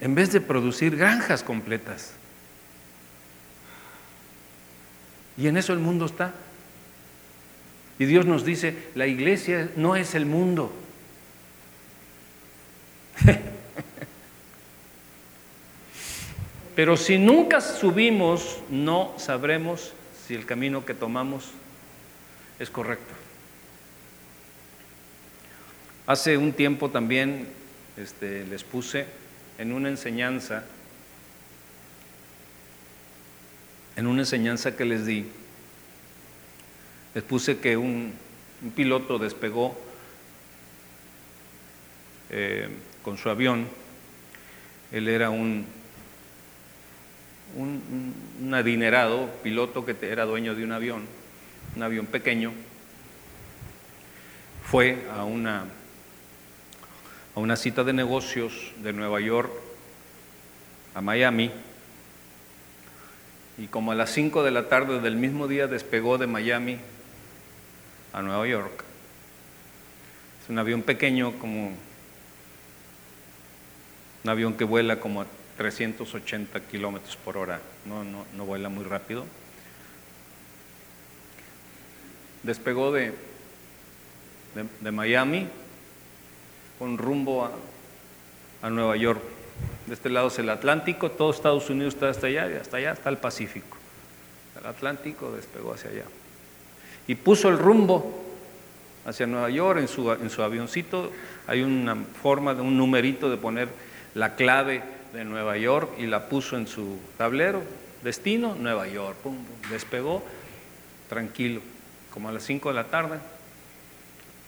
En vez de producir granjas completas. Y en eso el mundo está. Y Dios nos dice, la iglesia no es el mundo. Pero si nunca subimos, no sabremos si el camino que tomamos es correcto. Hace un tiempo también este, les puse en una enseñanza en una enseñanza que les di, les puse que un, piloto despegó eh, con su avión. Él era un, un, adinerado piloto que era dueño de un avión, un avión pequeño. Fue a una, a una cita de negocios de Nueva York a Miami y como a las 5 de la tarde del mismo día despegó de Miami a Nueva York. Es un avión pequeño como un avión que vuela como a 380 kilómetros por hora, no, no, no vuela muy rápido. despegó de, de, Miami con rumbo a, a Nueva York. De este lado es el Atlántico, todo Estados Unidos está hasta allá y hasta allá está el Pacífico. El Atlántico despegó hacia allá. Y puso el rumbo hacia Nueva York en su, en su avioncito. Hay una forma de un numerito de poner la clave de Nueva York y la puso en su tablero. Destino, Nueva York. Pum, despegó tranquilo, como a las 5 de la tarde.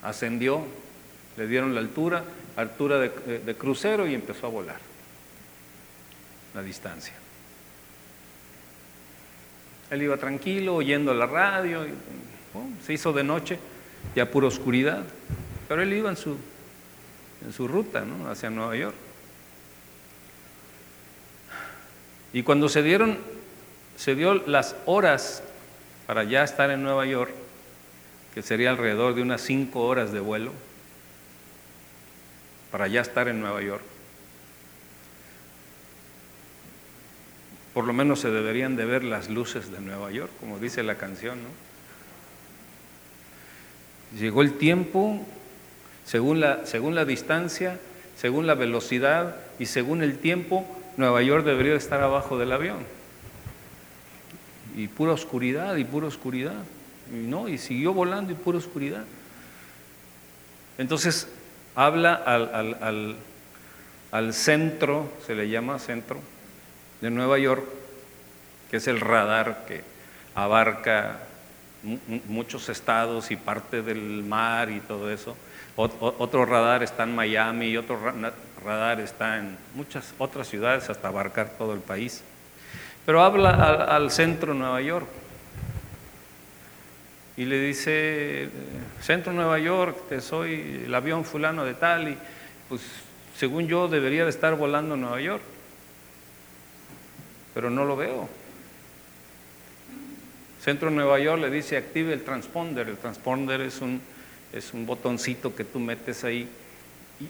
Ascendió, le dieron la altura, altura de crucero y empezó a volar la distancia. Él iba tranquilo, oyendo la radio, se hizo de noche, ya pura oscuridad, pero él iba en su, en su ruta ¿no? hacia Nueva York. Y cuando se dieron, se dio las horas para ya estar en Nueva York, que sería alrededor de unas cinco horas de vuelo, para ya estar en Nueva York. Por lo menos se deberían de ver las luces de Nueva York, como dice la canción, ¿no? Llegó el tiempo, según la, según la distancia, según la velocidad y según el tiempo, Nueva York debería estar abajo del avión. Y pura oscuridad, y pura oscuridad. Y no, y siguió volando y pura oscuridad. Entonces habla al, al, al centro, se le llama centro, de Nueva York, que es el radar que abarca muchos estados y parte del mar y todo eso. Otro radar está en Miami y otro radar está en muchas otras ciudades hasta abarcar todo el país. Pero habla al, centro de Nueva York y le dice, centro de Nueva York, que soy el avión fulano de tal y pues según yo debería de estar volando en Nueva York pero no lo veo. Centro Nueva York le dice active el transponder. El transponder es un, es un botoncito que tú metes ahí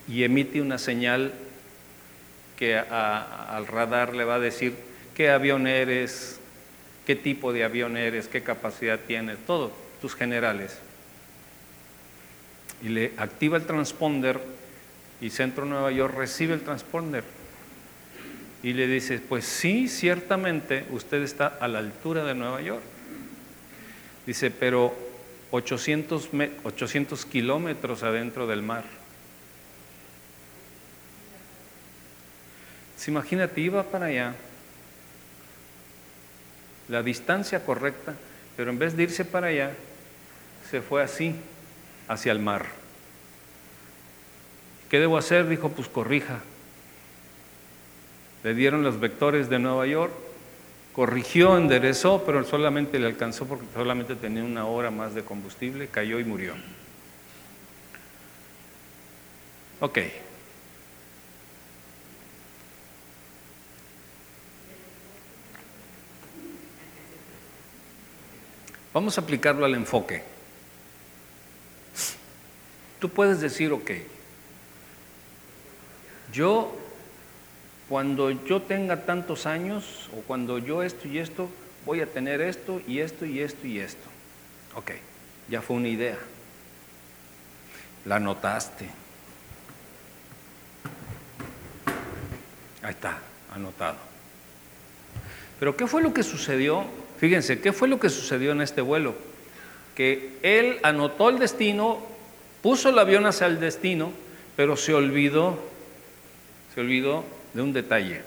y, emite una señal que al radar le va a decir qué avión eres, qué tipo de avión eres, qué capacidad tienes, todo, tus generales. Y le activa el transponder y Centro Nueva York recibe el transponder y le dice, pues sí, ciertamente usted está a la altura de Nueva York. Dice, pero 800, 800 kilómetros adentro del mar. Si imagínate, iba para allá, la distancia correcta, pero en vez de irse para allá, se fue así, hacia el mar. ¿Qué debo hacer? Dijo, pues corrija, le dieron los vectores de Nueva York, corrigió, enderezó, pero solamente le alcanzó porque solamente tenía una hora más de combustible, cayó y murió. Ok. Vamos a aplicarlo al enfoque. Tú puedes decir, ok, yo cuando yo tenga tantos años o cuando yo esto y esto, voy a tener esto y esto y esto y esto. Ok, ya fue una idea. La notaste. Ahí está, anotado. Pero ¿qué fue lo que sucedió? Fíjense, ¿qué fue lo que sucedió en este vuelo? Que él anotó el destino, puso el avión hacia el destino, pero se olvidó, se olvidó de un detalle,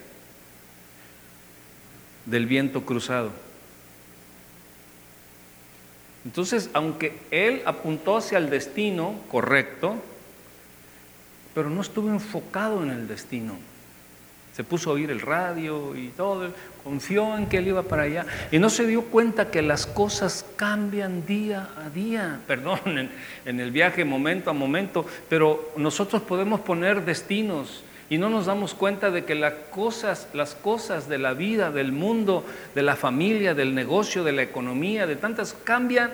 del viento cruzado. Entonces, aunque él apuntó hacia el destino correcto, pero no estuvo enfocado en el destino. Se puso a oír el radio y todo, confió en que él iba para allá y no se dio cuenta que las cosas cambian día a día, perdón, en, en el viaje momento a momento, pero nosotros podemos poner destinos y no nos damos cuenta de que las cosas, las cosas de la vida, del mundo, de la familia, del negocio, de la economía, de tantas, cambian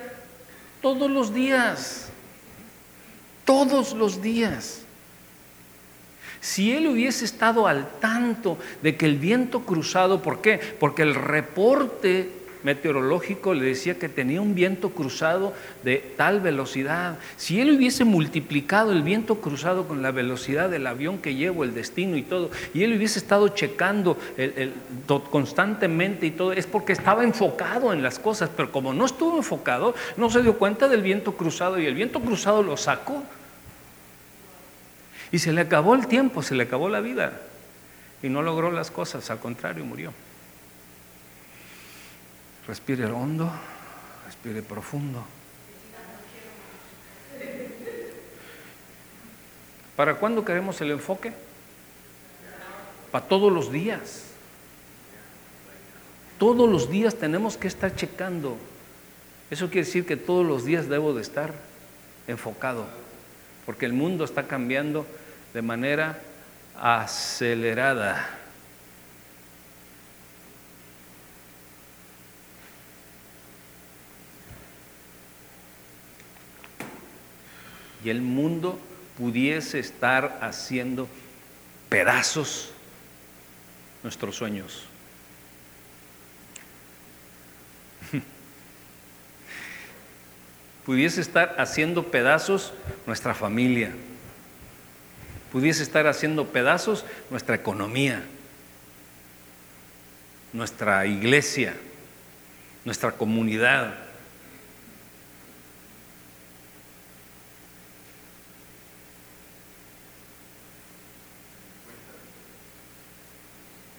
todos los días. Todos los días. Si él hubiese estado al tanto de que el viento cruzado, ¿por qué? Porque el reporte meteorológico le decía que tenía un viento cruzado de tal velocidad. Si él hubiese multiplicado el viento cruzado con la velocidad del avión que llevo, el destino y todo, y él hubiese estado checando constantemente y todo, es porque estaba enfocado en las cosas, pero como no estuvo enfocado, no se dio cuenta del viento cruzado y el viento cruzado lo sacó. Y se le acabó el tiempo, se le acabó la vida. Y no logró las cosas, al contrario, murió. Respire hondo, respire profundo. ¿Para cuándo queremos el enfoque? Para todos los días. Todos los días tenemos que estar checando. Eso quiere decir que todos los días debo de estar enfocado, porque el mundo está cambiando de manera acelerada. Y el mundo pudiese estar haciendo pedazos nuestros sueños. pudiese estar haciendo pedazos nuestra familia pudiese estar haciendo pedazos nuestra economía, nuestra iglesia, nuestra comunidad.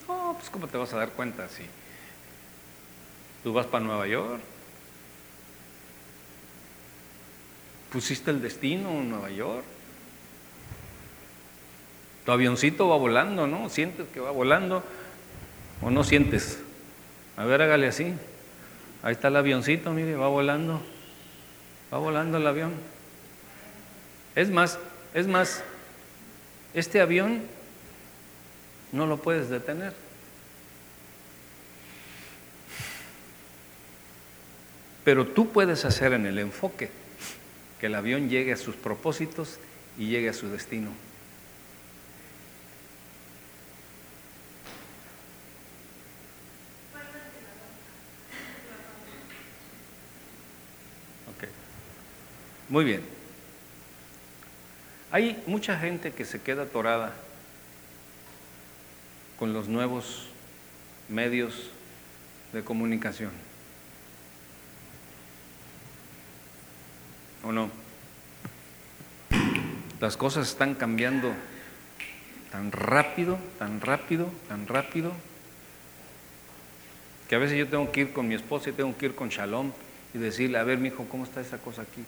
No, pues ¿cómo te vas a dar cuenta si tú vas para Nueva York? ¿Pusiste el destino en Nueva York? Tu avioncito va volando, ¿no? ¿Sientes que va volando o no sientes? A ver, hágale así. Ahí está el avioncito, mire, va volando. Va volando el avión. Es más, es más, este avión no lo puedes detener. Pero tú puedes hacer en el enfoque que el avión llegue a sus propósitos y llegue a su destino. Muy bien. Hay mucha gente que se queda atorada con los nuevos medios de comunicación. ¿O no? Las cosas están cambiando tan rápido, tan rápido, tan rápido, que a veces yo tengo que ir con mi esposa y tengo que ir con Shalom y decirle, a ver, mi hijo, ¿cómo está esa cosa aquí?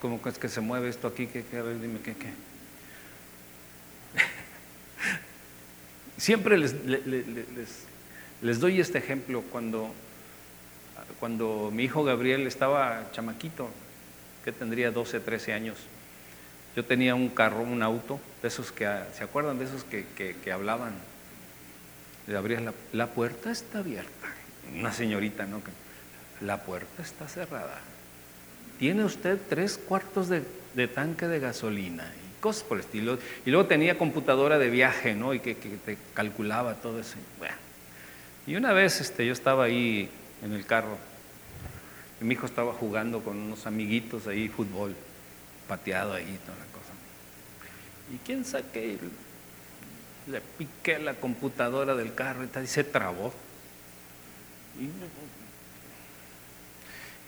¿Cómo es que se mueve esto aquí? ¿Qué, A ver, dime, ¿qué? qué? Siempre les, les, doy este ejemplo cuando, cuando mi hijo Gabriel estaba chamaquito, que tendría 12, 13 años. Yo tenía un carro, un auto, de esos que, ¿se acuerdan de esos que, que, hablaban? Le abrías la, la, puerta está abierta. Una señorita, ¿no? La puerta está cerrada tiene usted tres cuartos de, tanque de gasolina y cosas por el estilo. Y luego tenía computadora de viaje, ¿no? Y que, te calculaba todo eso. Y una vez este, yo estaba ahí en el carro mi hijo estaba jugando con unos amiguitos ahí, fútbol, pateado ahí, toda la cosa. ¿Y quién saqué? Le piqué la computadora del carro y se trabó. Y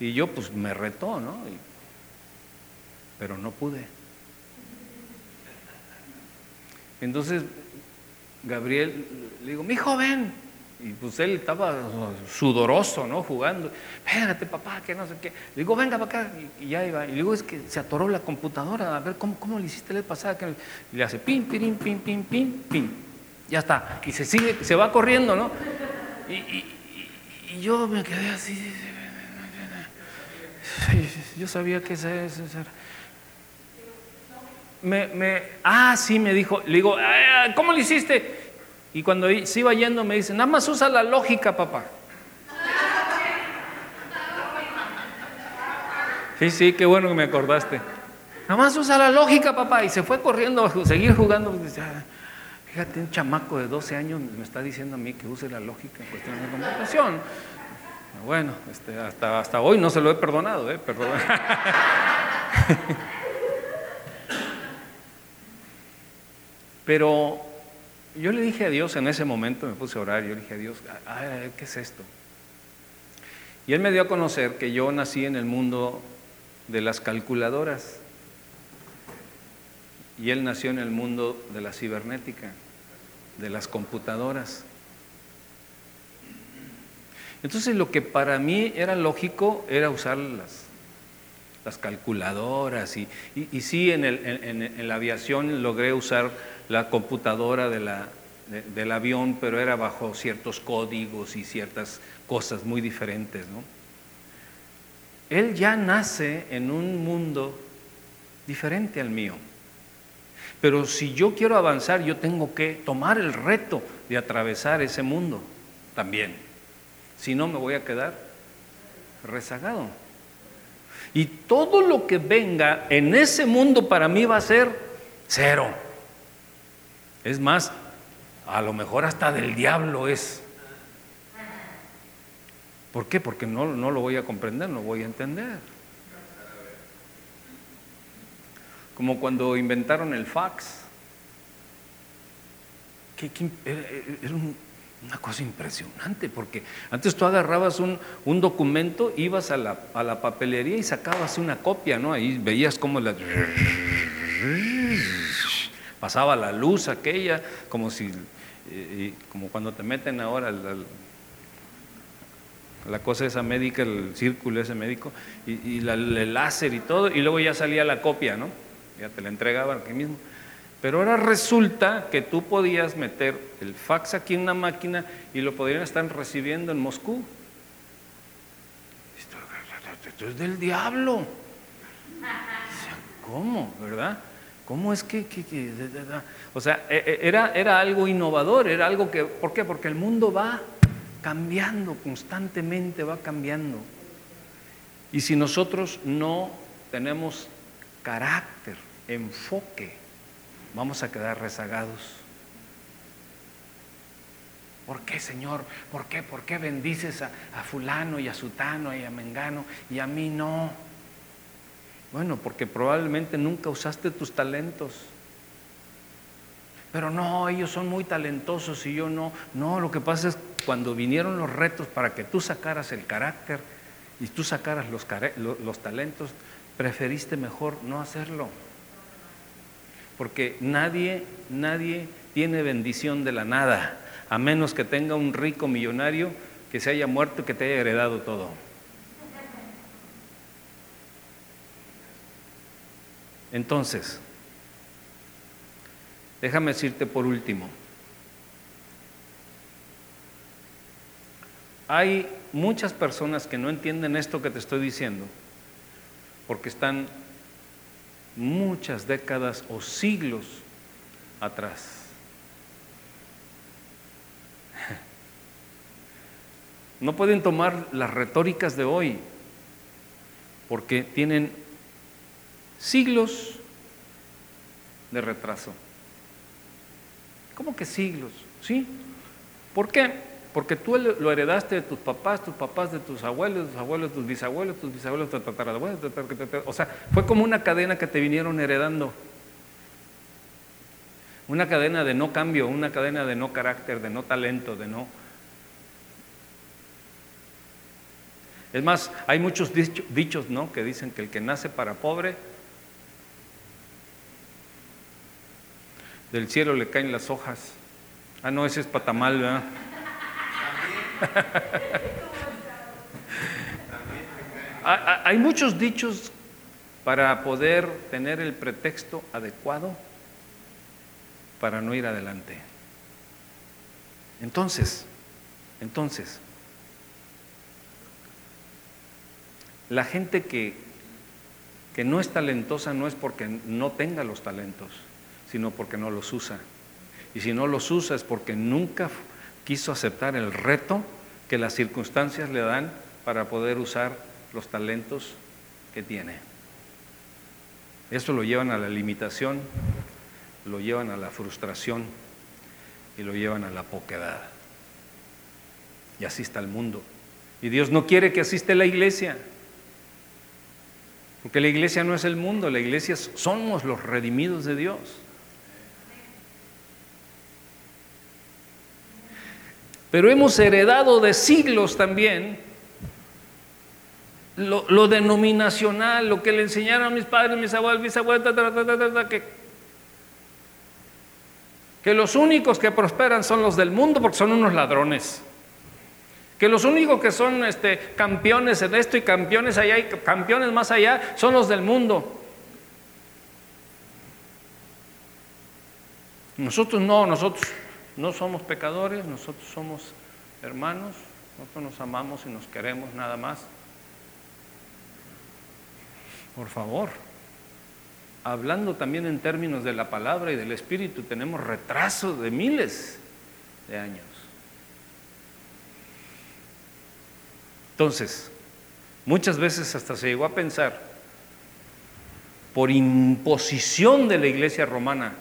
y yo pues me retó, ¿no? pero no pude. Entonces Gabriel le digo, mi joven, y pues él estaba sudoroso, ¿no? Jugando. Espérate, papá, que no sé qué. Le digo, venga para acá. Y, ya iba. Y digo, es que se atoró la computadora. A ver, ¿cómo, cómo le hiciste la pasada? Y le hace pim, pim, pim, pim, pim, pim. Ya está. Y se sigue, se va corriendo, ¿no? Y, yo me quedé así. Yo sabía que ese, era. Me, me, ah, sí, me dijo, le digo, ¿cómo lo hiciste? Y cuando se iba yendo me dice, nada más usa la lógica, papá. Sí, sí, qué bueno que me acordaste. Nada más usa la lógica, papá. Y se fue corriendo a seguir jugando. Fíjate, un chamaco de 12 años me está diciendo a mí que use la lógica en cuestión de comunicación. Bueno, este, hasta, hasta hoy no se lo he perdonado, ¿eh? Perdón. Pero yo le dije a Dios en ese momento, me puse a orar, yo le dije a Dios, ¿qué es esto? Y Él me dio a conocer que yo nací en el mundo de las calculadoras y Él nació en el mundo de la cibernética, de las computadoras. Entonces lo que para mí era lógico era usar las, las calculadoras y, y, sí en, el, en, la aviación logré usar la computadora del avión, pero era bajo ciertos códigos y ciertas cosas muy diferentes. ¿no? Él ya nace en un mundo diferente al mío. Pero si yo quiero avanzar, yo tengo que tomar el reto de atravesar ese mundo también. Si no, me voy a quedar rezagado. Y todo lo que venga en ese mundo para mí va a ser cero. Es más, a lo mejor hasta del diablo es. ¿Por qué? Porque no, no lo voy a comprender, no voy a entender. Como cuando inventaron el fax. ¿Qué, era un una cosa impresionante, porque antes tú agarrabas un, documento, ibas a la, a la, papelería y sacabas una copia, ¿no? Ahí veías cómo la... pasaba la luz aquella, como si, eh, como cuando te meten ahora la, cosa esa médica, el círculo ese médico, y, y el láser y todo, y luego ya salía la copia, ¿no? Ya te la entregaban aquí mismo. Pero ahora resulta que tú podías meter el fax aquí en una máquina y lo podrían estar recibiendo en Moscú. Esto es del diablo. ¿Cómo? ¿Verdad? ¿Cómo es que, o sea, e, e, era, era algo innovador, era algo que, ¿por qué? Porque el mundo va cambiando constantemente, va cambiando. Y si nosotros no tenemos carácter, enfoque, vamos a quedar rezagados. ¿Por qué, Señor? ¿Por qué? ¿Por qué bendices a, fulano y a sutano y a mengano y a mí no? Bueno, porque probablemente nunca usaste tus talentos. Pero no, ellos son muy talentosos y yo no. No, lo que pasa es cuando vinieron los retos para que tú sacaras el carácter y tú sacaras los, los talentos, preferiste mejor no hacerlo porque nadie, nadie tiene bendición de la nada, a menos que tenga un rico millonario que se haya muerto y que te haya heredado todo. Entonces, déjame decirte por último, hay muchas personas que no entienden esto que te estoy diciendo, porque están muchas décadas o siglos atrás. No pueden tomar las retóricas de hoy porque tienen siglos de retraso. ¿Cómo que siglos? ¿Sí? ¿Por qué? Porque tú lo heredaste de tus papás, tus papás de tus abuelos, tus abuelos tus bisabuelos, tus bisabuelos tus tatarabuelos. O sea, fue como una cadena que te vinieron heredando. Una cadena de no cambio, una cadena de no carácter, de no talento, de no... Es más, hay muchos dichos, ¿no? Que dicen que el que nace para pobre, del cielo le caen las hojas. Ah, no, ese es patamal, ¿verdad? Hay muchos dichos para poder tener el pretexto adecuado para no ir adelante. Entonces, entonces, la gente que, que no es talentosa no es porque no tenga los talentos, sino porque no los usa. Y si no los usa es porque nunca quiso aceptar el reto que las circunstancias le dan para poder usar los talentos que tiene. Eso lo llevan a la limitación, lo llevan a la frustración y lo llevan a la poquedad. Y así está el mundo. Y Dios no quiere que asiste la iglesia. Porque la iglesia no es el mundo, la iglesia somos los redimidos de Dios. Pero hemos heredado de siglos también lo, denominacional, lo que le enseñaron a mis padres, mis abuelos, mis abuelos, que, los únicos que prosperan son los del mundo porque son unos ladrones. Que los únicos que son este, campeones en esto y campeones allá y campeones más allá son los del mundo. Nosotros no, nosotros no somos pecadores, nosotros somos hermanos, nosotros nos amamos y nos queremos nada más. Por favor, hablando también en términos de la palabra y del Espíritu, tenemos retraso de miles de años. Entonces, muchas veces hasta se llegó a pensar, por imposición de la iglesia romana,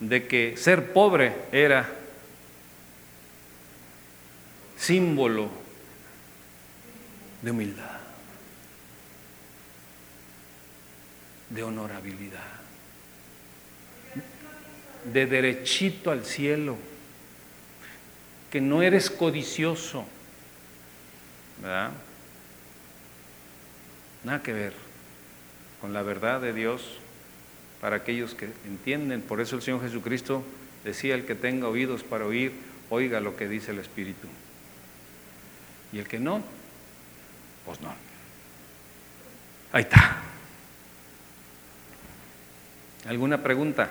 de que ser pobre era símbolo de humildad, de honorabilidad, de derechito al cielo, que no eres codicioso, ¿verdad? Nada que ver con la verdad de Dios para aquellos que entienden. Por eso el Señor Jesucristo decía, el que tenga oídos para oír, oiga lo que dice el Espíritu. Y el que no, pues no. Ahí está. ¿Alguna pregunta?